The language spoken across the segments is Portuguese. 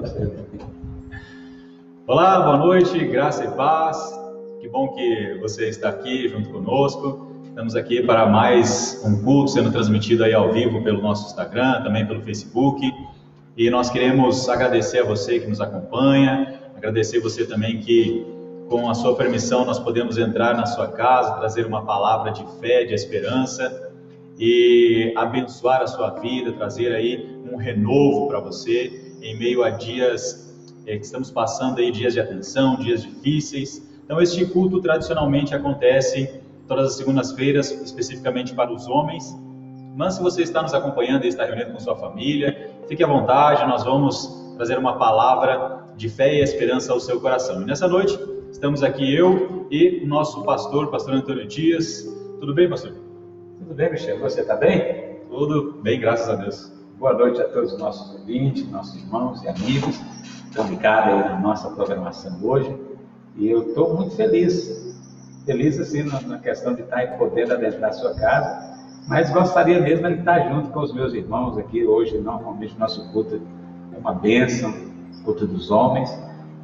você. Olá, boa noite, graça e paz. Que bom que você está aqui junto conosco. Estamos aqui para mais um culto sendo transmitido aí ao vivo pelo nosso Instagram, também pelo Facebook. E nós queremos agradecer a você que nos acompanha, agradecer você também que, com a sua permissão, nós podemos entrar na sua casa, trazer uma palavra de fé, de esperança e abençoar a sua vida, trazer aí um renovo para você em meio a dias é, que estamos passando aí dias de atenção, dias difíceis. Então, este culto tradicionalmente acontece todas as segundas-feiras, especificamente para os homens. Mas se você está nos acompanhando e está reunido com sua família, fique à vontade, nós vamos trazer uma palavra de fé e esperança ao seu coração. E nessa noite, estamos aqui eu e o nosso pastor, pastor Antônio Dias. Tudo bem, pastor? Tudo bem, Michel? Você está bem? Tudo bem, graças a Deus. Boa noite a todos os nossos ouvintes, nossos irmãos e amigos estão ligados aí na nossa programação hoje. E eu estou muito feliz, feliz assim na, questão de estar podendo adentrar a sua casa, mas gostaria mesmo de estar junto com os meus irmãos aqui hoje. Normalmente nosso culto é uma bênção, culto dos homens.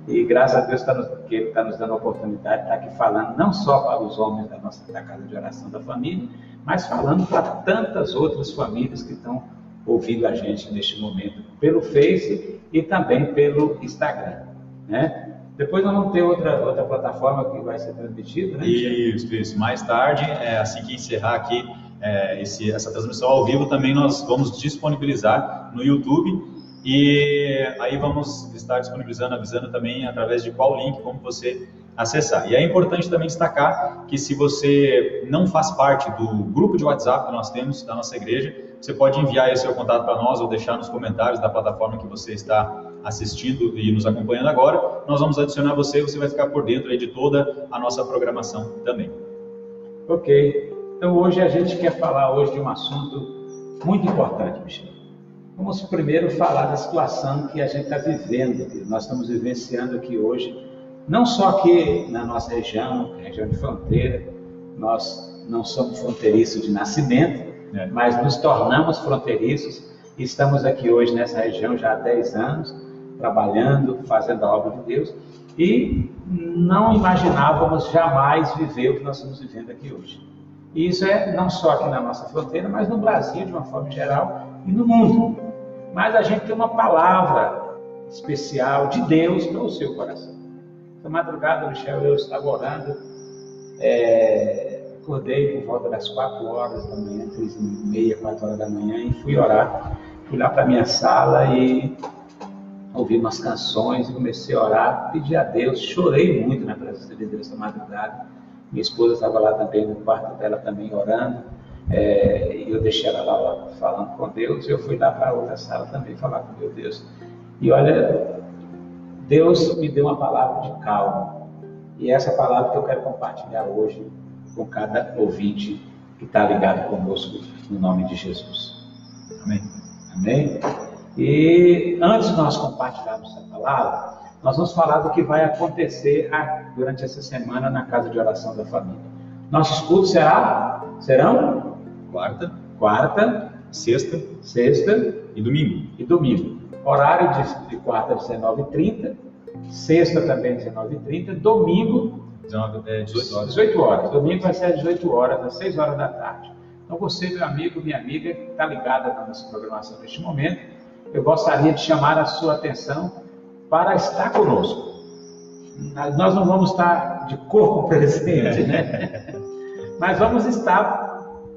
E graças a Deus tá nos, que Ele está nos dando a oportunidade de estar aqui falando não só para os homens da nossa da casa de oração da família, mas falando para tantas outras famílias que estão ouvindo a gente neste momento pelo Face e também pelo Instagram, né? Depois nós vamos ter outra, outra plataforma que vai ser transmitida, né? Isso, isso. Mais tarde, é, assim que encerrar aqui é, esse, essa transmissão ao vivo, também nós vamos disponibilizar no YouTube e aí vamos estar disponibilizando, avisando também através de qual link, como você acessar. E é importante também destacar que se você não faz parte do grupo de WhatsApp que nós temos da nossa igreja, você pode enviar esse seu contato para nós ou deixar nos comentários da plataforma que você está assistindo e nos acompanhando agora. Nós vamos adicionar você e você vai ficar por dentro de toda a nossa programação também. Ok. Então hoje a gente quer falar hoje de um assunto muito importante, Michel. Vamos primeiro falar da situação que a gente está vivendo, que nós estamos vivenciando aqui hoje, não só aqui na nossa região, região de fronteira, nós não somos fronteiriços de nascimento, mas nos tornamos fronteiriços e estamos aqui hoje nessa região já há 10 anos, trabalhando, fazendo a obra de Deus e não imaginávamos jamais viver o que nós estamos vivendo aqui hoje. E isso é não só aqui na nossa fronteira, mas no Brasil de uma forma geral e no mundo. Mas a gente tem uma palavra especial de Deus para o seu coração. Essa madrugada, Michel, eu estava orando, é, acordei por volta das 4 horas da manhã, 3 e meia, 4 horas da manhã, e fui orar. Fui lá para minha sala e ouvi umas canções e comecei a orar, pedi a Deus, chorei muito na presença de Deus essa madrugada. Minha esposa estava lá também no quarto dela também orando. É, e eu deixei ela lá falando com Deus, e eu fui lá para outra sala também falar com meu Deus. E olha, Deus me deu uma palavra de calma. E essa palavra que eu quero compartilhar hoje com cada ouvinte que está ligado conosco, no nome de Jesus. Amém? Amém? E antes de nós compartilharmos essa palavra, nós vamos falar do que vai acontecer durante essa semana na casa de oração da família. Nossos cultos será, serão quarta, quarta, sexta, sexta e domingo. E domingo. Horário de, de quarta 19h30, sexta também 19h30, domingo 19, é, 18 horas. 18 horas. Domingo vai ser às 18 horas, às 6 horas da tarde. Então, você, meu amigo, minha amiga, que está ligada na nossa programação neste momento, eu gostaria de chamar a sua atenção para estar conosco. Nós não vamos estar de corpo presente, né? Mas vamos estar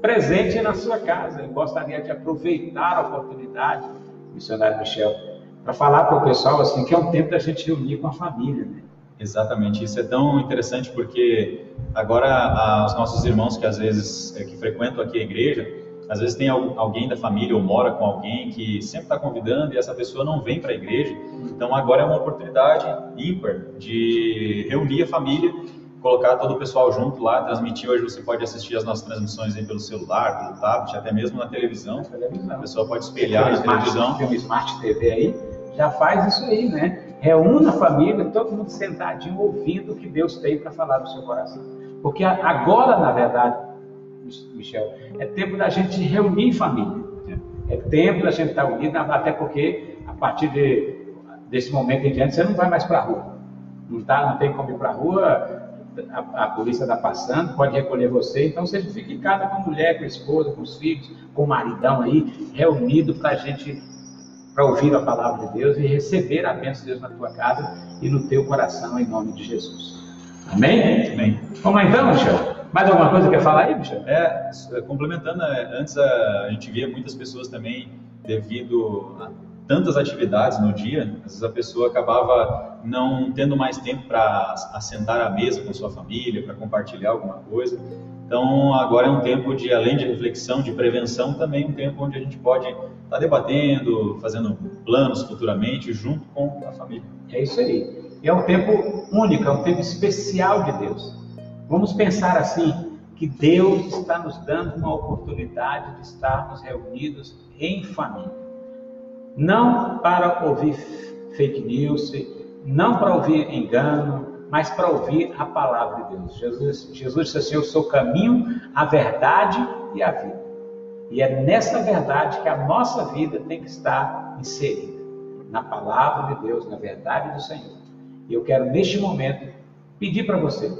presente na sua casa. Eu gostaria de aproveitar a oportunidade, missionário Michel, para falar para o pessoal assim que é um tempo da gente reunir com a família, né? Exatamente, isso é tão interessante porque agora os nossos irmãos que às vezes é, que frequentam aqui a igreja, às vezes tem alguém da família ou mora com alguém que sempre está convidando e essa pessoa não vem para a igreja. Então agora é uma oportunidade ímpar de reunir a família, colocar todo o pessoal junto lá, transmitir. Hoje você pode assistir as nossas transmissões aí pelo celular, pelo tablet, até mesmo na televisão. televisão. A pessoa pode espelhar na televisão. Tem um Smart TV aí, já faz isso aí, né? Reúna a família, todo mundo sentadinho, ouvindo o que Deus tem para falar no seu coração. Porque agora, na verdade, Michel, é tempo da gente reunir família. É tempo da gente estar unido, até porque a partir de desse momento em diante, você não vai mais para a rua. Não, tá, não tem como ir para a rua, a, a polícia está passando, pode recolher você, então você fica em casa com a mulher, com a esposa, com os filhos, com o maridão aí, reunido para a gente, para ouvir a palavra de Deus e receber a bênção de Deus na tua casa e no teu coração, em nome de Jesus. Amém? Amém. Vamos lá então, Michel? Mais alguma coisa que quer falar aí, Michel? É, complementando, é, antes a, a gente via muitas pessoas também, devido a tantas atividades no dia, às vezes a pessoa acabava não tendo mais tempo para assentar à mesa com sua família, para compartilhar alguma coisa. Então, agora é um tempo de, além de reflexão, de prevenção, também um tempo onde a gente pode estar tá debatendo, fazendo planos futuramente, junto com a família. É isso aí. E é um tempo único, é um tempo especial de Deus. Vamos pensar assim, que Deus está nos dando uma oportunidade de estarmos reunidos em família. Não para ouvir fake news, não para ouvir engano, mas para ouvir a palavra de Deus. Jesus, Jesus disse assim: Eu sou o caminho, a verdade e a vida. E é nessa verdade que a nossa vida tem que estar inserida na palavra de Deus, na verdade do Senhor. E eu quero, neste momento, pedir para você: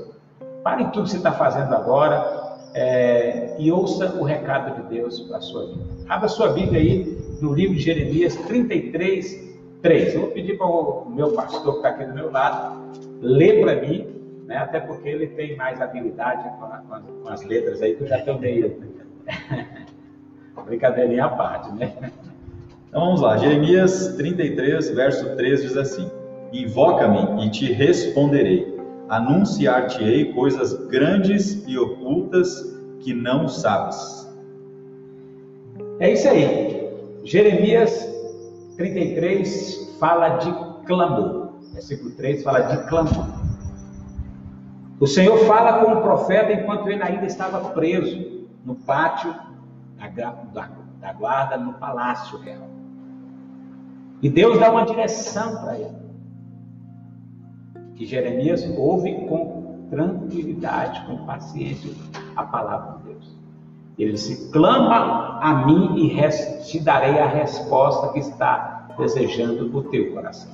pare tudo que você está fazendo agora é, e ouça o recado de Deus para a sua vida. Abra sua Bíblia aí no livro de Jeremias 33, 3. Eu vou pedir para o meu pastor que está aqui do meu lado ler para mim, né, até porque ele tem mais habilidade com, a, com, as, com as, letras aí que eu já meio. Brincadeirinha à parte, né? Então vamos lá, Jeremias 33, verso 3 diz assim: Invoca-me e te responderei. Anunciar-te-ei coisas grandes e ocultas que não sabes. É isso aí. Jeremias 33 fala de clamor. Versículo 3 fala de clamor. O Senhor fala com o profeta enquanto ele ainda estava preso no pátio da, da, da guarda, no palácio real. E Deus dá uma direção para ele que Jeremias ouve com tranquilidade, com paciência a palavra de Deus. Ele disse: clama a mim e te darei a resposta que está desejando o teu coração.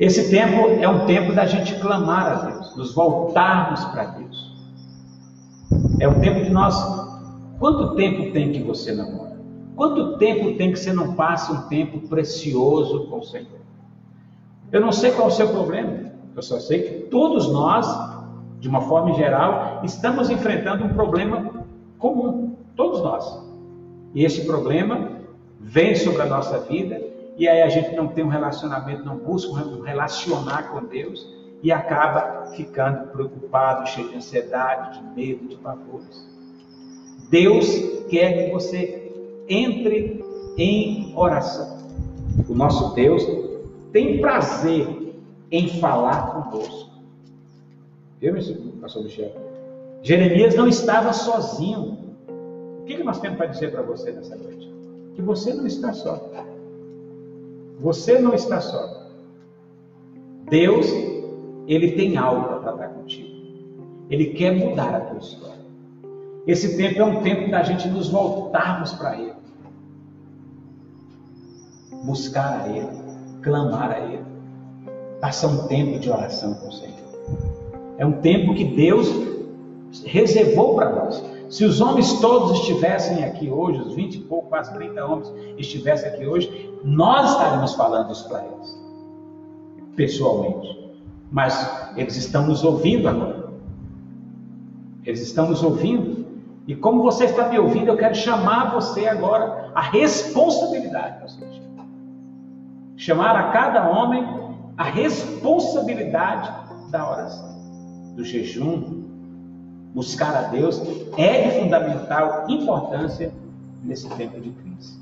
Esse tempo é um tempo da gente clamar a Deus, nos voltarmos para Deus. É um tempo de nós. Quanto tempo tem que você namora? Quanto tempo tem que você não passa um tempo precioso com o Senhor? Eu não sei qual é o seu problema, eu só sei que todos nós, de uma forma geral, estamos enfrentando um problema comum, todos nós. E esse problema vem sobre a nossa vida, e aí a gente não tem um relacionamento, não busca relacionar com Deus, e acaba ficando preocupado, cheio de ansiedade, de medo, de pavores. Deus quer que você entre em oração. O nosso Deus tem prazer em falar conosco. Viu, pastor Michel? Jeremias não estava sozinho. O que nós temos para dizer para você nessa noite? Que você não está só. Você não está só. Deus, Ele tem algo para tratar contigo. Ele quer mudar a tua história. Esse tempo é um tempo da gente nos voltarmos para Ele. Buscar a Ele clamar a Ele. Passar um tempo de oração com o Senhor. É um tempo que Deus reservou para nós. Se os homens todos estivessem aqui hoje, os 20 e pouco, quase 30 homens estivessem aqui hoje, nós estaríamos falando isso para eles, pessoalmente. Mas eles estão nos ouvindo agora. Eles estão nos ouvindo. E como você está me ouvindo, eu quero chamar você agora à responsabilidade, chamar a cada homem a responsabilidade da oração, do jejum, buscar a Deus é de fundamental importância nesse tempo de crise.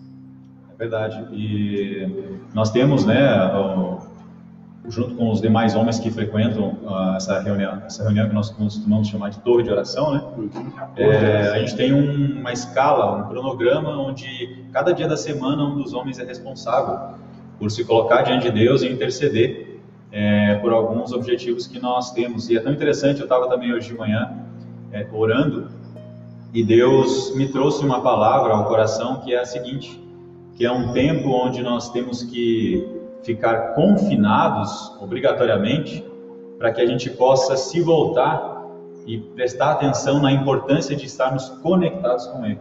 É verdade. E nós temos, né, junto com os demais homens que frequentam uh, essa reunião, essa reunião que nós costumamos chamar de torre de oração, né? Uhum. É, a gente tem um, uma escala, um cronograma onde cada dia da semana um dos homens é responsável por se colocar diante de Deus e interceder é, por alguns objetivos que nós temos. E é tão interessante, eu estava também hoje de manhã é, orando e Deus me trouxe uma palavra ao coração que é a seguinte, que é um tempo onde nós temos que ficar confinados obrigatoriamente para que a gente possa se voltar e prestar atenção na importância de estarmos conectados com Ele.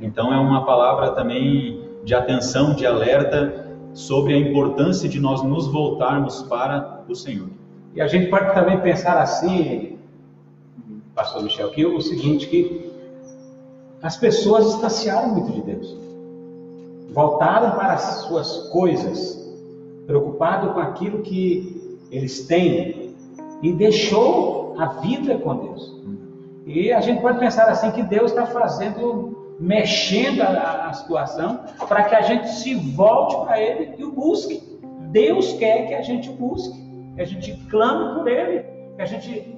Então é uma palavra também de atenção, de alerta sobre a importância de nós nos voltarmos para o Senhor. E a gente pode também pensar assim, Pastor Michel, que o seguinte, que as pessoas distanciaram muito de Deus. Voltaram para as suas coisas, preocupado com aquilo que eles têm e deixou a vida com Deus. E a gente pode pensar assim que Deus está fazendo, mexendo a, a situação para que a gente se volte para Ele e o busque. Deus quer que a gente busque, que a gente clame por Ele, que a gente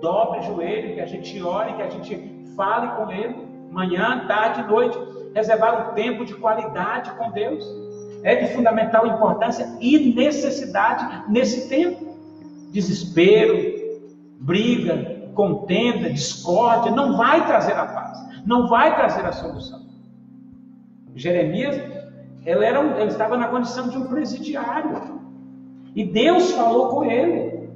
dobre o joelho, que a gente ore, que a gente fale com Ele, manhã, tarde, noite, reservar um tempo de qualidade com Deus. É de fundamental importância e necessidade nesse tempo. Desespero, briga, contenda, discórdia, não vai trazer a paz, não vai trazer a solução. Jeremias, ele, era um, ele estava na condição de um presidiário. E Deus falou com ele.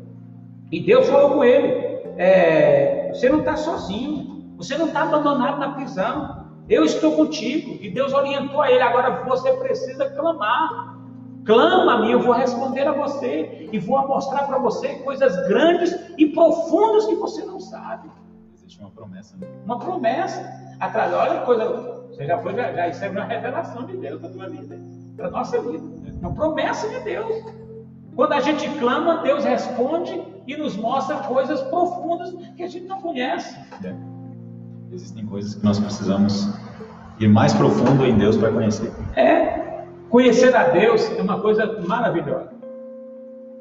E Deus falou com ele: é, você não está sozinho, você não está abandonado na prisão. Eu estou contigo. E Deus orientou a ele. Agora você precisa clamar. Clama a mim, eu vou responder a você e vou mostrar para você coisas grandes e profundas que você não sabe. Existe uma promessa. Né? Uma promessa. Atrás, olha coisa. Você já foi, já, já isso é uma revelação de Deus para a tua vida, para a nossa vida. É uma promessa de Deus. Quando a gente clama, Deus responde e nos mostra coisas profundas que a gente não conhece. É. Existem coisas que nós precisamos ir mais profundo em Deus para conhecer. É, conhecer a Deus é uma coisa maravilhosa.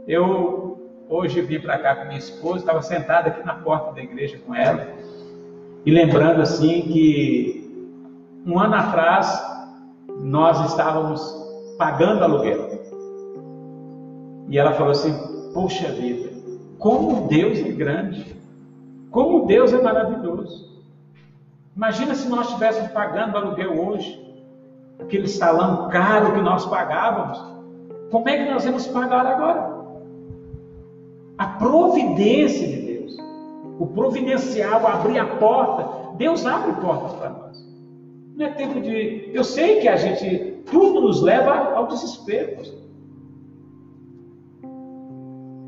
Eu hoje vim para cá com minha esposa, estava sentada aqui na porta da igreja com ela e lembrando assim que um ano atrás nós estávamos pagando aluguel. E ela falou assim: Poxa vida, como Deus é grande, como Deus é maravilhoso. Imagina se nós estivéssemos pagando aluguel hoje, aquele salão caro que nós pagávamos, como é que nós vamos pagar agora? A providência de Deus, o providencial, abrir a porta, Deus abre portas para nós. Não é tempo de. Eu sei que a gente, tudo nos leva ao desespero.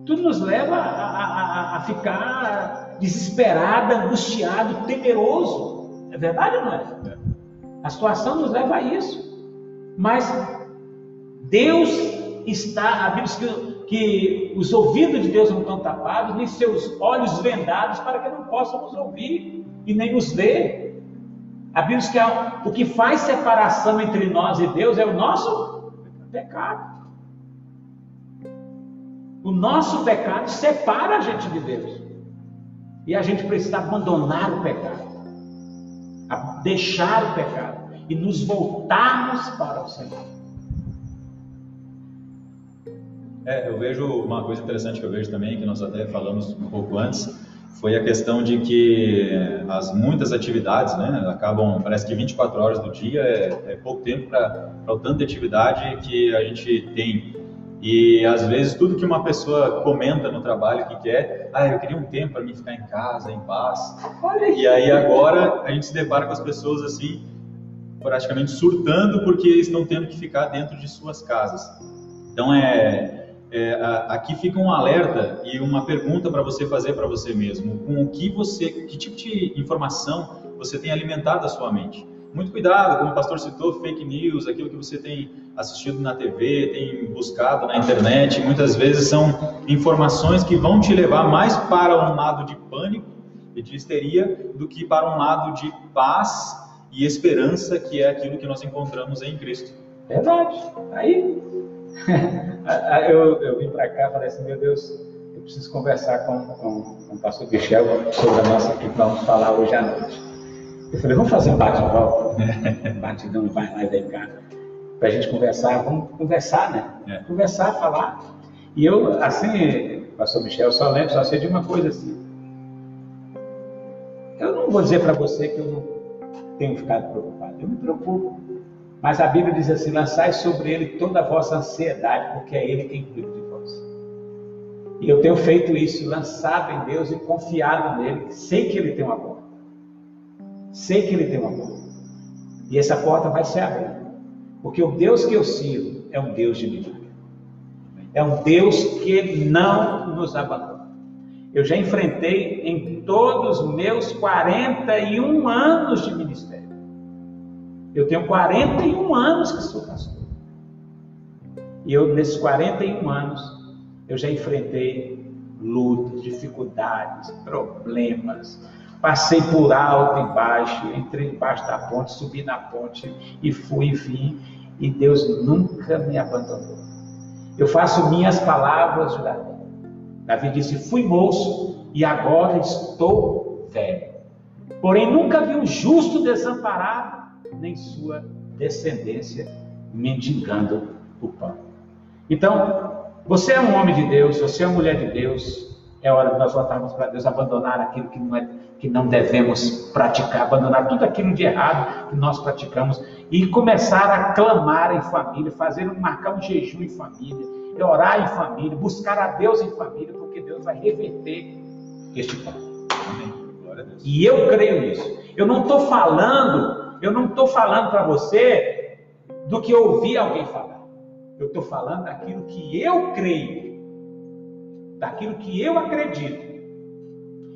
Tudo nos leva a, a, a ficar desesperado, angustiado, temeroso. É verdade ou não é? A situação nos leva a isso. Mas Deus está, a Bíblia que os ouvidos de Deus não estão tapados, nem seus olhos vendados, para que não possam nos ouvir e nem nos ver. A Bíblia diz que o que faz separação entre nós e Deus é o nosso pecado. O nosso pecado separa a gente de Deus. E a gente precisa abandonar o pecado, deixar o pecado e nos voltarmos para o Senhor. É, eu vejo uma coisa interessante que eu vejo também, que nós até falamos um pouco antes, foi a questão de que as muitas atividades, né, acabam, parece que 24 horas do dia é, é pouco tempo para o tanto de atividade que a gente tem e às vezes tudo que uma pessoa comenta no trabalho que quer, ah, eu queria um tempo para mim ficar em casa, em paz. E aí agora a gente se depara com as pessoas assim, praticamente surtando porque estão tendo que ficar dentro de suas casas. Então é, é aqui fica um alerta e uma pergunta para você fazer para você mesmo, com o que você, que tipo de informação você tem alimentado a sua mente? Muito cuidado, como o pastor citou, fake news, aquilo que você tem assistido na TV, tem buscado na internet, muitas vezes são informações que vão te levar mais para um lado de pânico e de histeria do que para um lado de paz e esperança, que é aquilo que nós encontramos em Cristo. Verdade. Aí eu, eu vim para cá e falei assim, meu Deus, eu preciso conversar com, com, com o pastor Michel sobre a nossa que vamos falar hoje à noite. Eu falei, vamos fazer um bate-volta, batidão, vai lá e vem cá, para a gente conversar, vamos conversar, né? É. Conversar, falar. E eu, assim, pastor Michel, só lembro, só sei de uma coisa assim. Eu não vou dizer para você que eu não tenho ficado preocupado, eu me preocupo. Mas a Bíblia diz assim: lançai sobre ele toda a vossa ansiedade, porque é ele quem cuida de vós. E eu tenho feito isso, lançado em Deus e confiado nele. Sei que ele tem uma porta. Sei que ele tem porta. E essa porta vai se abrir. Porque o Deus que eu sirvo é um Deus de milagre. É um Deus que não nos abandona. Eu já enfrentei em todos os meus 41 anos de ministério. Eu tenho 41 anos que sou pastor. E eu, nesses 41 anos, eu já enfrentei lutas, dificuldades, problemas. Passei por alto e baixo, entrei embaixo da ponte, subi na ponte e fui e vim. E Deus nunca me abandonou. Eu faço minhas palavras Davi. Davi disse: Fui moço e agora estou velho. Porém, nunca vi um justo desamparado nem sua descendência mendigando o pão. Então, você é um homem de Deus, você é uma mulher de Deus, é hora de nós voltarmos para Deus, abandonar aquilo que não, é, que não devemos praticar, abandonar tudo aquilo de errado que nós praticamos e começar a clamar em família, fazer marcar um jejum em família, orar em família, buscar a Deus em família, porque Deus vai reverter este pão. E eu creio nisso. Eu não estou falando eu não estou falando para você do que eu ouvi alguém falar. Eu estou falando daquilo que eu creio, daquilo que eu acredito.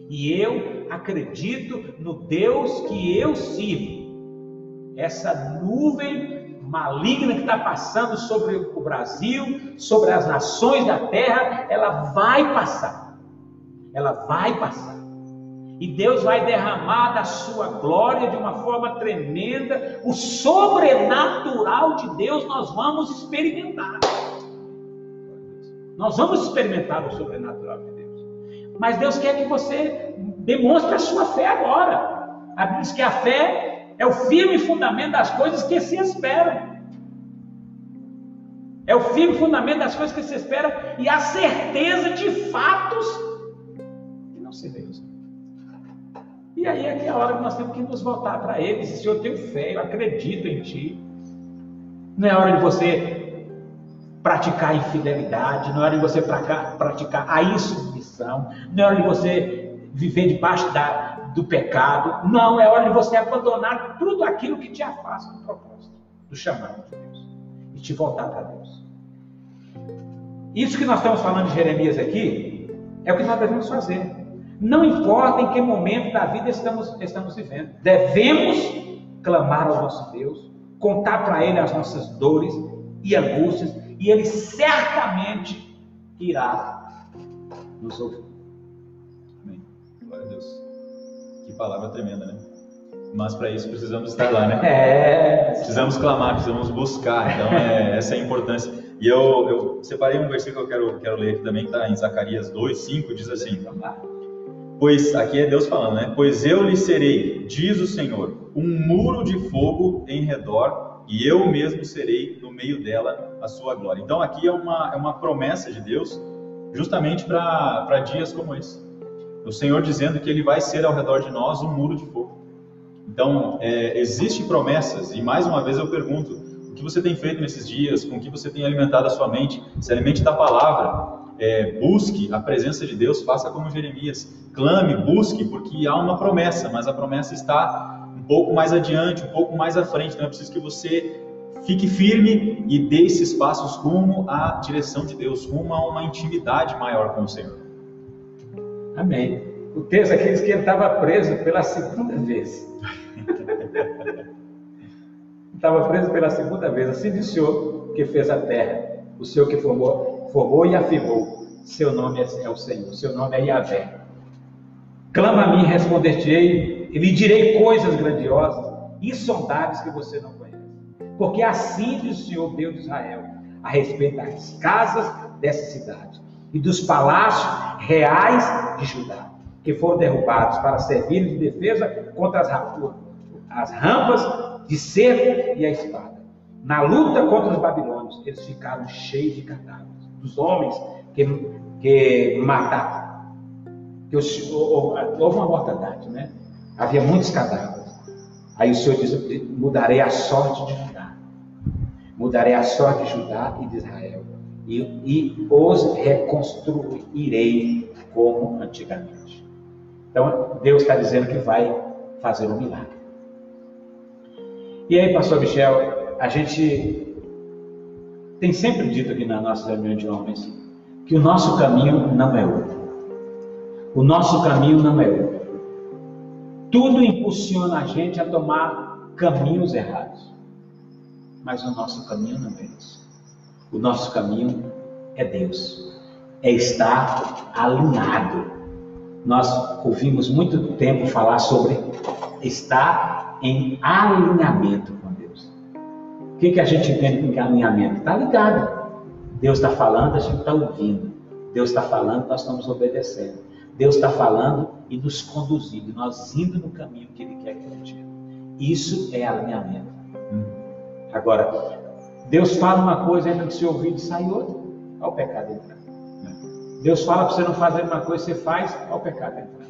E eu acredito no Deus que eu sirvo. Essa nuvem maligna que está passando sobre o Brasil, sobre as nações da terra, ela vai passar. Ela vai passar. E Deus vai derramar da sua glória de uma forma tremenda. O sobrenatural de Deus nós vamos experimentar. Nós vamos experimentar o sobrenatural de Deus. Mas Deus quer que você demonstre a sua fé agora. A Bíblia diz que a fé é o firme fundamento das coisas que se esperam. É o firme fundamento das coisas que se esperam e a certeza de fatos que não se veem. E aí é que a hora que nós temos que nos voltar para Ele. Senhor, eu tenho fé, eu acredito em Ti. Não é hora de você praticar infidelidade, não é hora de você praticar a insubmissão, não é hora de você viver debaixo da, do pecado. Não, é hora de você abandonar tudo aquilo que te afasta do propósito, do chamado de Deus. E te voltar para Deus. Isso que nós estamos falando de Jeremias aqui é o que nós devemos fazer. Não importa em que momento da vida estamos, estamos vivendo, devemos clamar ao nosso Deus, contar para Ele as nossas dores e angústias, e Ele certamente irá nos ouvir. Amém. Glória a Deus. Que palavra tremenda, né? Mas para isso precisamos estar lá, né? É. Precisamos clamar, precisamos buscar. Então, é, essa é a importância. E eu, eu separei um versículo que eu quero, quero ler aqui também, está em Zacarias 2, 5, diz assim: Pois aqui é Deus falando, né? Pois eu lhe serei, diz o Senhor, um muro de fogo em redor, e eu mesmo serei no meio dela a sua glória. Então aqui é uma, é uma promessa de Deus, justamente para dias como esse. O Senhor dizendo que Ele vai ser ao redor de nós um muro de fogo. Então, é, existem promessas, e mais uma vez eu pergunto: o que você tem feito nesses dias? Com que você tem alimentado a sua mente? Se alimente da palavra, é, busque a presença de Deus, faça como Jeremias, clame, busque, porque há uma promessa, mas a promessa está pouco mais adiante, um pouco mais à frente, então é preciso que você fique firme e dê esses passos rumo à direção de Deus, rumo a uma intimidade maior com o Senhor. Amém. O texto aqui diz que ele estava preso pela segunda vez. estava preso pela segunda vez. Assim disse o Senhor que fez a terra, o Senhor que formou formou e afirmou: Seu nome é, é o Senhor, seu nome é Yahvé. Clama a mim, responder-te-ei, e lhe direi coisas grandiosas, insondáveis que você não conhece. Porque assim diz o Senhor Deus de Israel, a respeito das casas dessa cidade e dos palácios reais de Judá, que foram derrubados para servir de defesa contra as, as rampas de cerco e a espada. Na luta contra os babilônios, eles ficaram cheios de cadáveres dos homens que, que mataram. Que houve uma mortandade, né? Havia muitos cadáveres. Aí o Senhor disse: mudarei a sorte de Judá. Mudarei a sorte de Judá e de Israel e, e os reconstruirei como antigamente. Então, Deus está dizendo que vai fazer um milagre. E aí, pastor Michel, a gente tem sempre dito aqui na nossa reunião de homens que o nosso caminho não é outro. O nosso caminho não é outro. Tudo impulsiona a gente a tomar caminhos errados. Mas o nosso caminho não é esse. O nosso caminho é Deus. É estar alinhado. Nós ouvimos muito tempo falar sobre estar em alinhamento com Deus. O que, que a gente entende com alinhamento? Está ligado. Deus está falando, a gente está ouvindo. Deus está falando, nós estamos obedecendo. Deus está falando e nos conduzindo, nós indo no caminho que Ele quer que a gente Isso é alinhamento. Agora, Deus fala uma coisa, entra no seu ouvido e sai outra. Olha o pecado entrando. Deus fala para você não fazer uma coisa, você faz, olha o pecado entrando.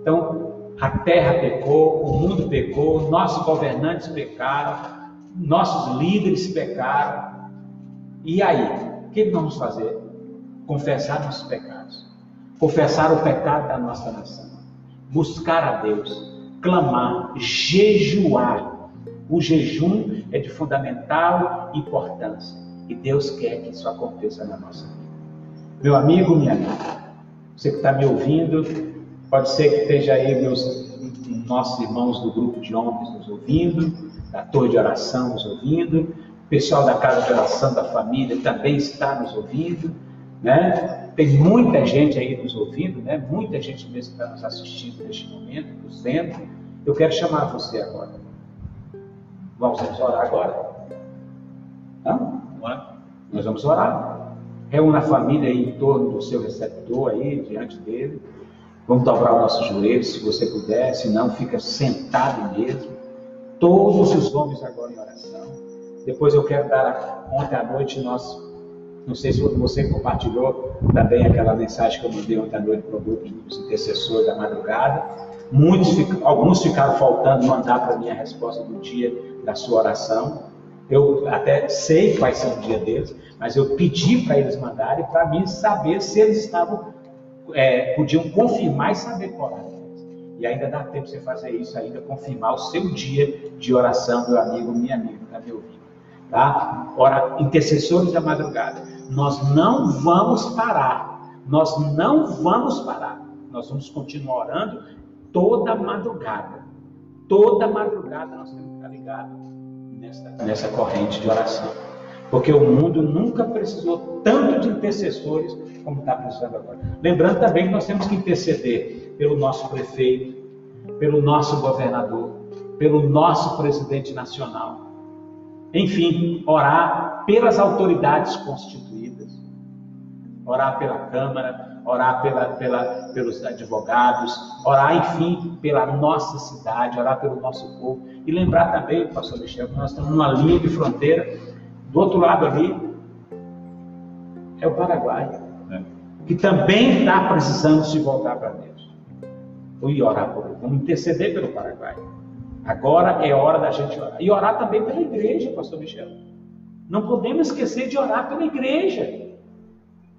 Então, a terra pecou, o mundo pecou, nossos governantes pecaram, nossos líderes pecaram. E aí, o que nós vamos fazer? Confessar nossos pecados, confessar o pecado da nossa nação, buscar a Deus, clamar, jejuar. O jejum é de fundamental importância e Deus quer que isso aconteça na nossa vida. Meu amigo, minha amiga, você que está me ouvindo, Pode ser que esteja aí meus nossos irmãos do grupo de homens nos ouvindo, da torre de oração nos ouvindo, o pessoal da casa de oração da família também está nos ouvindo, né? Tem muita gente aí nos ouvindo, né? Muita gente mesmo está nos assistindo neste momento, nos vendo. Eu quero chamar você agora. Vamos orar agora? Não? Nós vamos orar. Reúna a família aí em torno do seu receptor aí, diante dele. Vamos dobrar os nossos joelhos, se você puder, se não, fica sentado mesmo. Todos os homens agora em oração. Depois eu quero dar, ontem à noite nós, não sei se você compartilhou também aquela mensagem que eu mandei ontem à noite para o grupo dos intercessores da madrugada. Muitos, alguns ficaram faltando mandar para mim a resposta do dia da sua oração. Eu até sei quais são o dia deles, mas eu pedi para eles mandarem para mim saber se eles estavam é, podiam confirmar e saber qual era. E ainda dá tempo você fazer isso, ainda confirmar o seu dia de oração, meu amigo, minha amiga, está me ouvindo. Tá? Ora, intercessores da madrugada, nós não vamos parar, nós não vamos parar, nós vamos continuar orando toda madrugada. Toda madrugada nós temos que estar ligados nessa, nessa corrente de oração. Porque o mundo nunca precisou tanto de intercessores como está precisando agora. Lembrando também que nós temos que interceder pelo nosso prefeito, pelo nosso governador, pelo nosso presidente nacional. Enfim, orar pelas autoridades constituídas, orar pela Câmara, orar pela, pela, pelos advogados, orar, enfim, pela nossa cidade, orar pelo nosso povo. E lembrar também, pastor Michel, que nós estamos numa linha de fronteira, do outro lado ali é o Paraguai que também está precisando se voltar para Deus. E orar por ele. Vamos interceder pelo Paraguai. Agora é hora da gente orar. E orar também pela igreja, pastor Michel. Não podemos esquecer de orar pela igreja.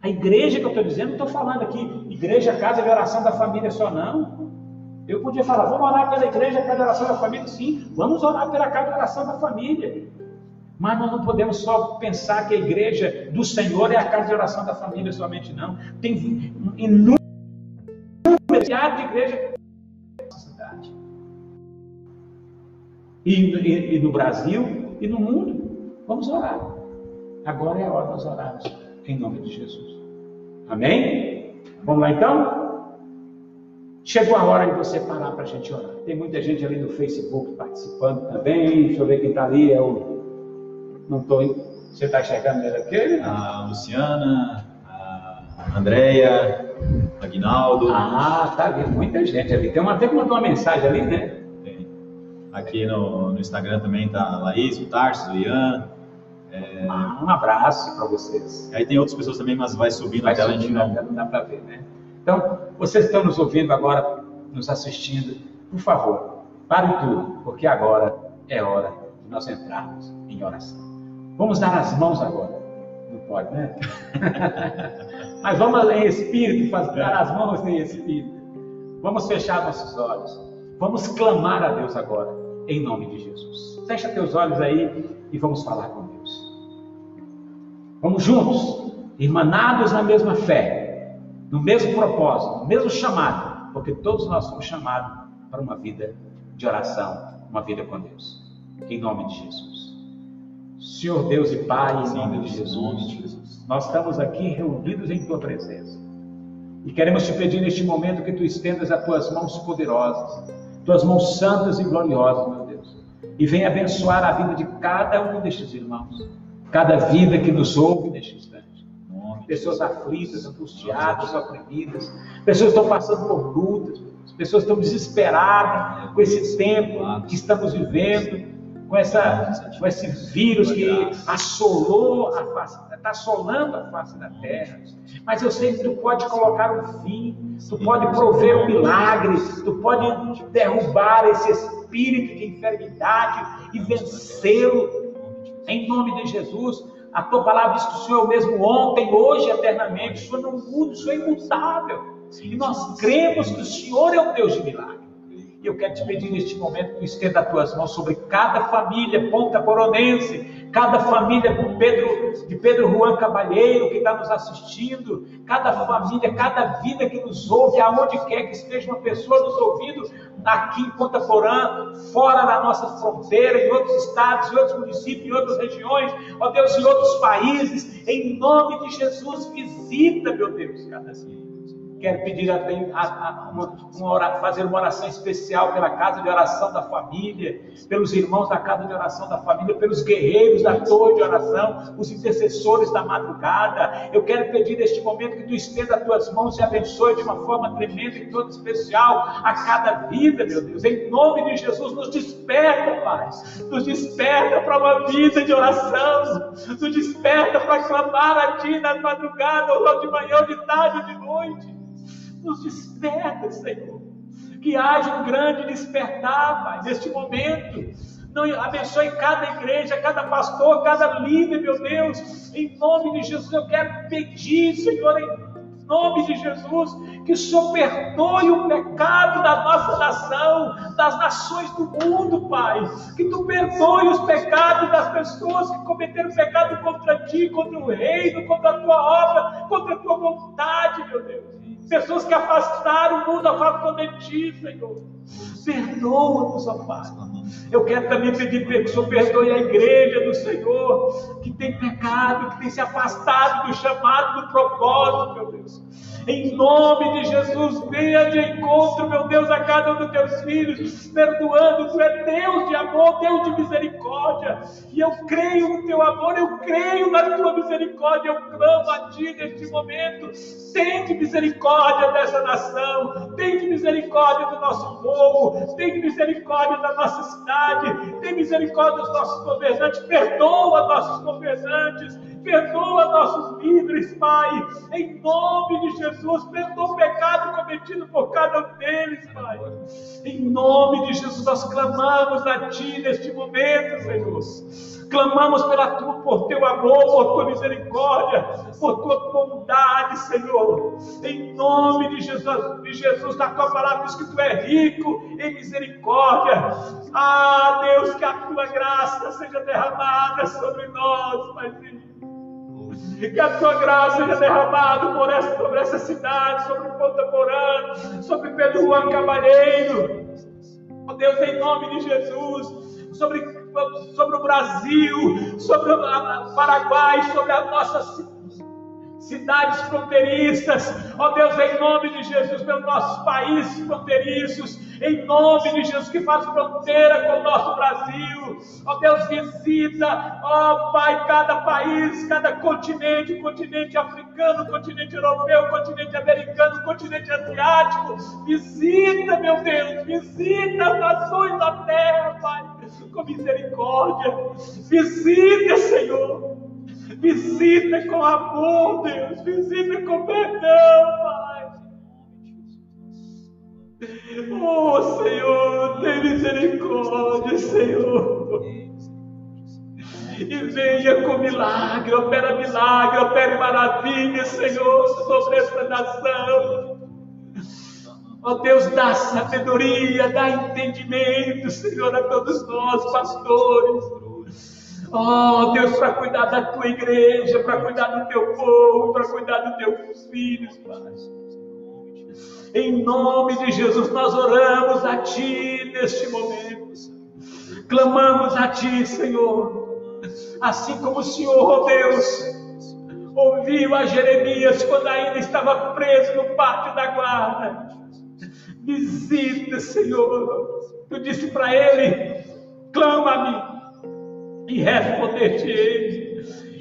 A igreja que eu estou dizendo, não estou falando aqui, igreja, casa de oração da família só não. Eu podia falar, vamos orar pela igreja, casa de oração da família, sim. Vamos orar pela casa de oração da família. Mas nós não podemos só pensar que a igreja do Senhor é a casa de oração da família somente, não. Tem inúmeras de igreja nossa cidade. E, e, e, no Brasil e no mundo. Vamos orar. Agora é a hora de nós orarmos em nome de Jesus. Amém? Vamos lá então? Chegou a hora de você parar para a gente orar. Tem muita gente ali no Facebook participando também. Deixa eu ver quem está ali. É o não estou. Você está enxergando ele aqui? A Luciana, a Andréia, Aguinaldo. Ah, tá ali, muita gente ali. Tem uma, até que mandou uma mensagem ali, né? Tem. Aqui no, no Instagram também tá a Laís, o Tarso, o Ian. É... Um abraço para vocês. Aí tem outras pessoas também, mas vai subindo vai a tela, a gente não... dá para ver, né? Então, vocês estão nos ouvindo agora, nos assistindo, por favor, parem tudo, porque agora é hora de nós entrarmos em oração. Vamos dar as mãos agora. Não pode, né? Mas vamos em espírito, fazer, dar as mãos em espírito. Vamos fechar nossos olhos. Vamos clamar a Deus agora, em nome de Jesus. Fecha teus olhos aí e vamos falar com Deus. Vamos juntos, irmanados na mesma fé, no mesmo propósito, no mesmo chamado, porque todos nós somos chamados para uma vida de oração, uma vida com Deus. Em nome de Jesus. Senhor Deus e Pai, em nome de Jesus, nós estamos aqui reunidos em Tua presença. E queremos te pedir neste momento que Tu estendas as Tuas mãos poderosas, Tuas mãos santas e gloriosas, meu Deus, e venha abençoar a vida de cada um destes irmãos, cada vida que nos ouve neste instante. Pessoas aflitas, angustiadas, oprimidas, pessoas estão passando por lutas, pessoas estão desesperadas com esse tempo que estamos vivendo, com, essa, com esse vírus que assolou a face, está assolando a face da terra. Mas eu sei que tu pode colocar um fim, tu pode prover um milagre, tu pode derrubar esse espírito de enfermidade e vencê-lo. Em nome de Jesus, a tua palavra diz que o Senhor é o mesmo ontem, hoje e eternamente. O Senhor não muda, o Senhor é imutável. E nós cremos que o Senhor é um Deus de milagre. E eu quero te pedir neste momento que estenda as tuas mãos sobre cada família ponta coronense, cada família de Pedro, de Pedro Juan Cabalheiro que está nos assistindo, cada família, cada vida que nos ouve, aonde quer que esteja uma pessoa nos ouvindo, aqui em Ponta Porã, fora da nossa fronteira, em outros estados, em outros municípios, em outras regiões, ó Deus, em outros países, em nome de Jesus, visita, meu Deus, cada dia Quero pedir a, a, uma, uma, fazer uma oração especial pela casa de oração da família, pelos irmãos da casa de oração da família, pelos guerreiros da torre de oração, os intercessores da madrugada. Eu quero pedir neste momento que tu estenda as tuas mãos e abençoe de uma forma tremenda e toda especial a cada vida, meu Deus. Em nome de Jesus, nos desperta, Pai. Nos desperta para uma vida de oração. Nos desperta para clamar a Ti na madrugada, ou de manhã, ou de tarde, ou de noite. Nos desperta, Senhor. Que haja um grande despertar, Pai, neste momento. Não, abençoe cada igreja, cada pastor, cada líder, meu Deus. Em nome de Jesus, eu quero pedir, Senhor, em nome de Jesus, que o Senhor perdoe o pecado da nossa nação, das nações do mundo, Pai. Que tu perdoe os pecados das pessoas que cometeram pecado contra ti, contra o reino, contra a tua obra, contra a tua vontade, meu Deus pessoas que afastaram o mundo afastou de ti, Senhor. Perdoa-nos, ó Pai. Eu quero também pedir que o Senhor perdoe a igreja do Senhor, que tem pecado, que tem se afastado do chamado, do propósito, meu Deus. Em nome de Jesus, venha de encontro, meu Deus, a cada um dos teus filhos, perdoando. Tu é Deus de amor, Deus de misericórdia. E eu creio no teu amor, eu creio na tua misericórdia. Eu clamo a ti neste momento. Tente misericórdia dessa nação, tente misericórdia do nosso povo, tente misericórdia da nossa cidade, tem misericórdia dos nossos governantes, perdoa nossos governantes. Perdoa nossos líderes, Pai, em nome de Jesus, perdoa o pecado cometido por cada um deles, Pai. Em nome de Jesus, nós clamamos a Ti neste momento, Senhor. Clamamos pela tua, por teu amor, por tua misericórdia, por tua bondade, Senhor. Em nome de Jesus, de Jesus, na tua palavra diz que tu é rico em misericórdia. Ah, Deus, que a tua graça seja derramada sobre nós, Paizinho. Que a tua graça seja derramada por essa, sobre essa cidade, sobre Ponta Porã, sobre Pedro Juan Cavalheiro. Oh Deus, em nome de Jesus, sobre, sobre o Brasil, sobre o Paraguai, sobre a nossa cidade cidades fronteiriças, ó Deus, em nome de Jesus, pelos nossos países fronteiriços, em nome de Jesus, que faz fronteira com o nosso Brasil, ó Deus, visita, ó Pai, cada país, cada continente, continente africano, continente europeu, continente americano, continente asiático, visita, meu Deus, visita as nações da terra, Pai, com misericórdia, visita, Senhor, Visita com amor, Deus. Visita com perdão, Pai. Oh, Senhor, tem misericórdia, Senhor. E venha com milagre, opera milagre, opere maravilha, Senhor, sobre esta nação. Ó Deus, dá sabedoria, dá entendimento, Senhor, a todos nós, pastores. Ó Deus, para cuidar da tua igreja, para cuidar do teu povo, para cuidar dos teus filhos, Pai. Em nome de Jesus, nós oramos a Ti neste momento. Clamamos a Ti, Senhor. Assim como o Senhor, oh Deus, ouviu a Jeremias quando ainda estava preso no pátio da guarda. Visita, Senhor. Tu disse para ele: clama-me e responder-te-ei.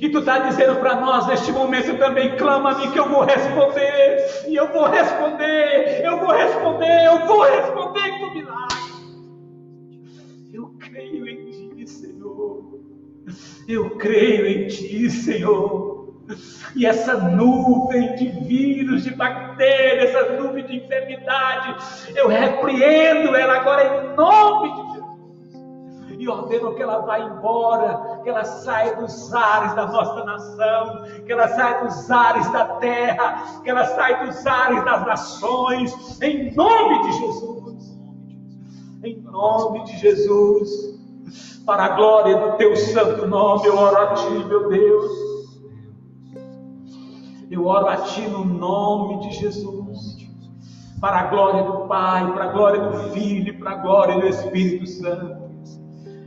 E tu está dizendo para nós neste momento também: clama-me que eu vou responder, e eu vou responder, eu vou responder, eu vou responder com milagre. Eu creio em ti, Senhor. Eu creio em ti, Senhor. E essa nuvem de vírus, de bactérias, essa nuvem de enfermidade, eu repreendo ela agora em nome de e ordeno que ela vá embora, que ela saia dos ares da nossa nação, que ela saia dos ares da terra, que ela saia dos ares das nações, em nome de Jesus. Em nome de Jesus, para a glória do teu santo nome, eu oro a ti, meu Deus. Eu oro a ti no nome de Jesus para a glória do Pai, para a glória do Filho, para a glória do Espírito Santo.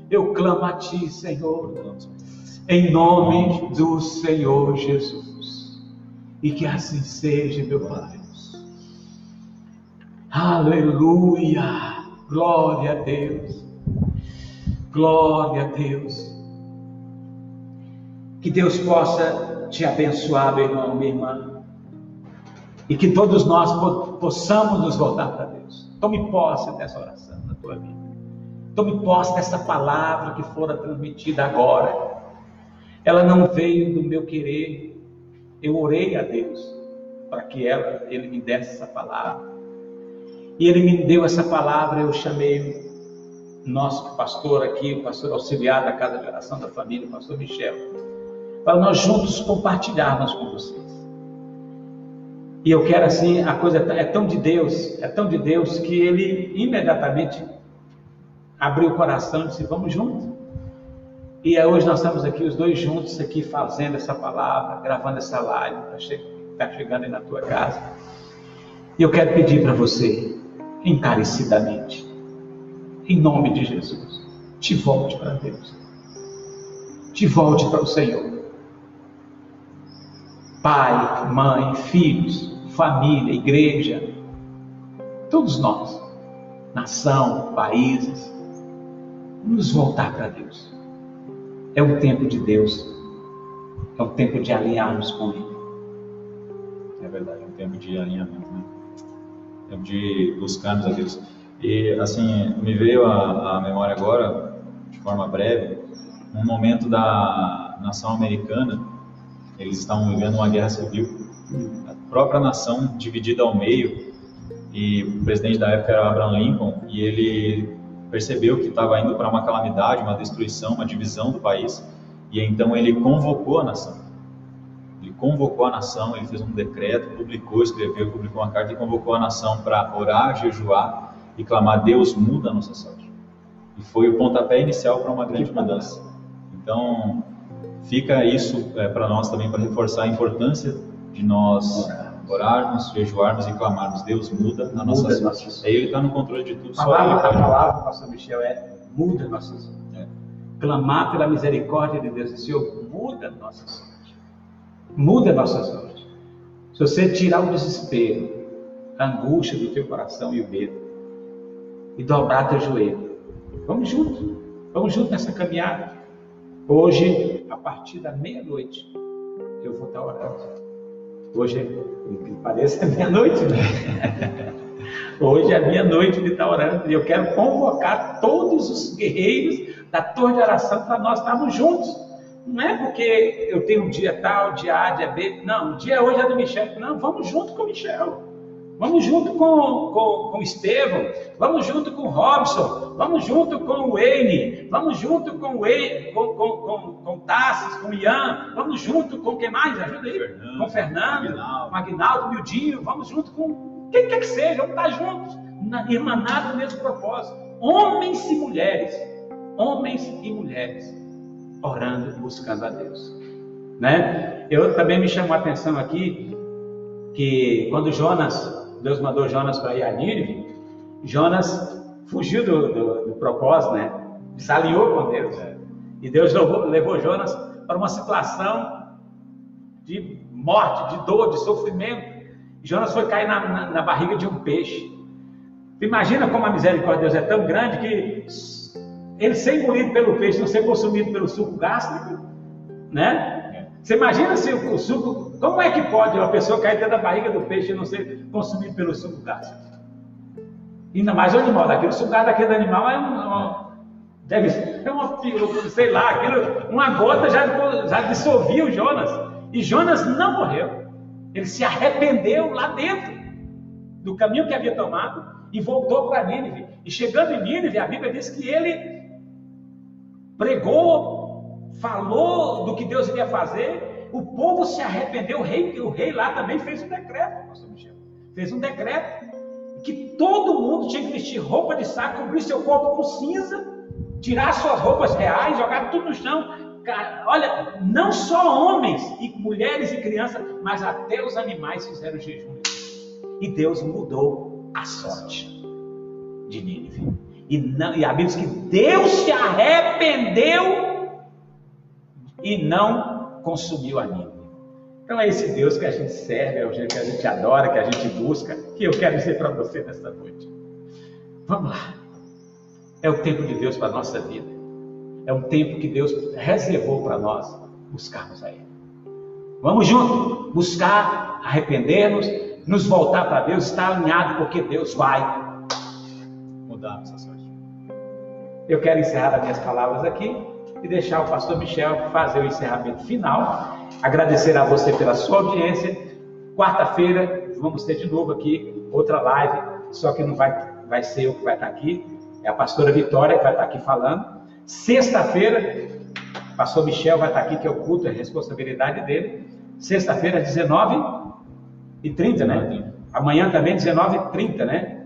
Eu clamo a Ti, Senhor, em nome do Senhor Jesus. E que assim seja, meu Pai. Aleluia! Glória a Deus. Glória a Deus. Que Deus possa te abençoar, meu irmão, minha irmã. E que todos nós possamos nos voltar para Deus. Tome posse dessa oração na tua vida. Tome posse dessa palavra que fora transmitida agora. Ela não veio do meu querer. Eu orei a Deus para que ela, Ele me desse essa palavra. E Ele me deu essa palavra. Eu chamei nosso pastor aqui, o pastor auxiliar da Casa de Oração da Família, o pastor Michel, para nós juntos compartilharmos com vocês. E eu quero assim, a coisa é tão de Deus, é tão de Deus que ele imediatamente abriu o coração e disse: Vamos junto. E hoje nós estamos aqui, os dois juntos, aqui fazendo essa palavra, gravando essa live, está tá chegando aí na tua casa. E eu quero pedir para você, encarecidamente, em nome de Jesus, te volte para Deus. Te volte para o Senhor. Pai, mãe, filhos, família, igreja, todos nós, nação, países, nos voltar para Deus. É o tempo de Deus. É o tempo de alinharmos com Ele. É verdade, é um tempo de alinhamento, né? É tempo de buscarmos a Deus. E assim, me veio à memória agora, de forma breve, um momento da nação americana. Eles estavam vivendo uma guerra civil. A própria nação dividida ao meio. E o presidente da época era Abraham Lincoln. E ele percebeu que estava indo para uma calamidade, uma destruição, uma divisão do país, e então ele convocou a nação. Ele convocou a nação, ele fez um decreto, publicou, escreveu, publicou uma carta e convocou a nação para orar, jejuar e clamar: Deus muda a nossa sorte. E foi o pontapé inicial para uma grande mudança. Então, fica isso é, para nós também para reforçar a importância de nós orarmos, jejuarmos e clamarmos. Deus muda a nossa muda sorte. Aí Ele está no controle de tudo. A palavra, a palavra, pastor Michel, é muda a nossa sorte. É. Clamar pela misericórdia de Deus. Senhor, muda a nossa sorte. Muda a nossa sorte. Se você tirar o desespero, a angústia do teu coração e o medo, e dobrar teu joelho, vamos junto. Vamos junto nessa caminhada. Hoje, a partir da meia-noite, eu vou estar orando Hoje, que pareça, é meia-noite, né? Hoje é meia-noite de estar orando e eu quero convocar todos os guerreiros da torre de oração para nós estarmos juntos. Não é porque eu tenho um dia tal, dia A, dia B. Não, o dia hoje é do Michel. Não, vamos junto com o Michel. Vamos junto com, com, com Estevão, vamos junto com Robson, vamos junto com o Wayne, vamos junto com o Wayne, com, com, com, com Tassis, com Ian, vamos junto com quem mais? Ajuda aí. Fernando, com Fernando, Magnaldo, Mildinho, vamos junto com quem quer que seja, vamos estar juntos, na, irmanado no mesmo propósito. Homens e mulheres, homens e mulheres, orando, buscando a Deus. Né? Eu também me chamou a atenção aqui que quando Jonas Deus mandou Jonas para ir a Nínive, Jonas fugiu do, do, do propósito, né? Desalinhou com Deus. E Deus levou, levou Jonas para uma situação de morte, de dor, de sofrimento. Jonas foi cair na, na, na barriga de um peixe. Imagina como a misericórdia de Deus é tão grande que ele ser engolido pelo peixe, não ser consumido pelo suco gástrico, né? Você imagina se o, o, suco. Como é que pode uma pessoa cair dentro da barriga do peixe e não ser consumido pelo suco gástrico? Ainda mais o animal daquele. O suco daquele animal é uma. Deve ser uma, sei lá, aquilo, uma gota já, já dissolvia o Jonas. E Jonas não morreu. Ele se arrependeu lá dentro do caminho que havia tomado e voltou para Nínive. E chegando em Nínive, a Bíblia diz que ele pregou falou do que Deus iria fazer, o povo se arrependeu, o rei, o rei lá também fez um decreto, pastor Michel. Fez um decreto que todo mundo tinha que vestir roupa de saco, cobrir seu corpo com cinza, tirar suas roupas reais, jogar tudo no chão. Olha, não só homens e mulheres e crianças, mas até os animais fizeram jejum. E Deus mudou a sorte de Nínive. E, não, e a Bíblia diz que Deus se arrependeu e não consumiu a Nínive. Então é esse Deus que a gente serve, é o Deus que a gente adora, que a gente busca, que eu quero dizer para você nesta noite. Vamos lá. É o tempo de Deus para a nossa vida. É um tempo que Deus reservou para nós buscarmos a Ele. Vamos junto, buscar, arrepender-nos, nos voltar para Deus, estar alinhado, porque Deus vai mudar a nossa sorte. Eu quero encerrar as minhas palavras aqui e deixar o pastor Michel fazer o encerramento final. Agradecer a você pela sua audiência. Quarta-feira vamos ter de novo aqui outra live, só que não vai, vai ser eu que vai estar aqui, é a pastora Vitória que vai estar aqui falando. Sexta-feira, o pastor Michel vai estar aqui, que é o culto, é a responsabilidade dele. Sexta-feira, às 19h30, né? Amanhã também, 19h30, né?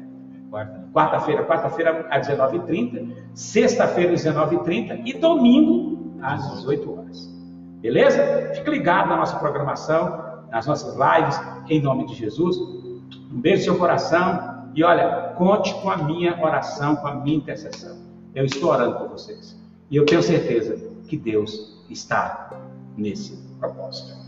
Quarta-feira, quarta-feira às 19h30, sexta-feira às 19h30 e domingo às 18 horas. Beleza? Fique ligado na nossa programação, nas nossas lives, em nome de Jesus. Um beijo no seu coração e olha, conte com a minha oração, com a minha intercessão. Eu estou orando por vocês. E eu tenho certeza que Deus está nesse propósito.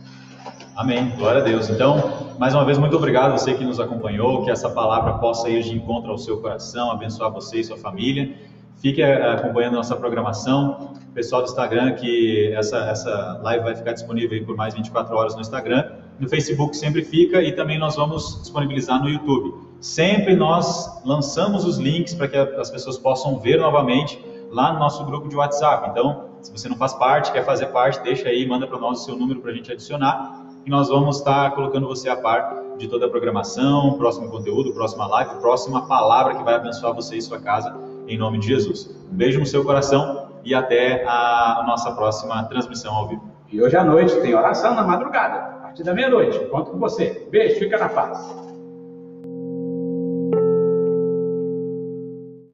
Amém. Glória a Deus. Então, mais uma vez, muito obrigado a você que nos acompanhou, que essa palavra possa ir de encontro ao seu coração, abençoar você e sua família. Fique eh, acompanhando nossa programação. Pessoal do Instagram, que essa, essa live vai ficar disponível por mais 24 horas no Instagram. No Facebook sempre fica e também nós vamos disponibilizar no YouTube. Sempre nós lançamos os links para que as pessoas possam ver novamente lá no nosso grupo de WhatsApp. Então, se você não faz parte, quer fazer parte, deixa aí, manda para nós o seu número para a gente adicionar e nós vamos estar colocando você a par de toda a programação, próximo conteúdo, próxima live, próxima palavra que vai abençoar você e sua casa, em nome de Jesus. Um beijo no seu coração e até a nossa próxima transmissão ao vivo. E hoje à noite tem oração na madrugada, a partir da meia-noite. Conto com você. Beijo, fica na paz.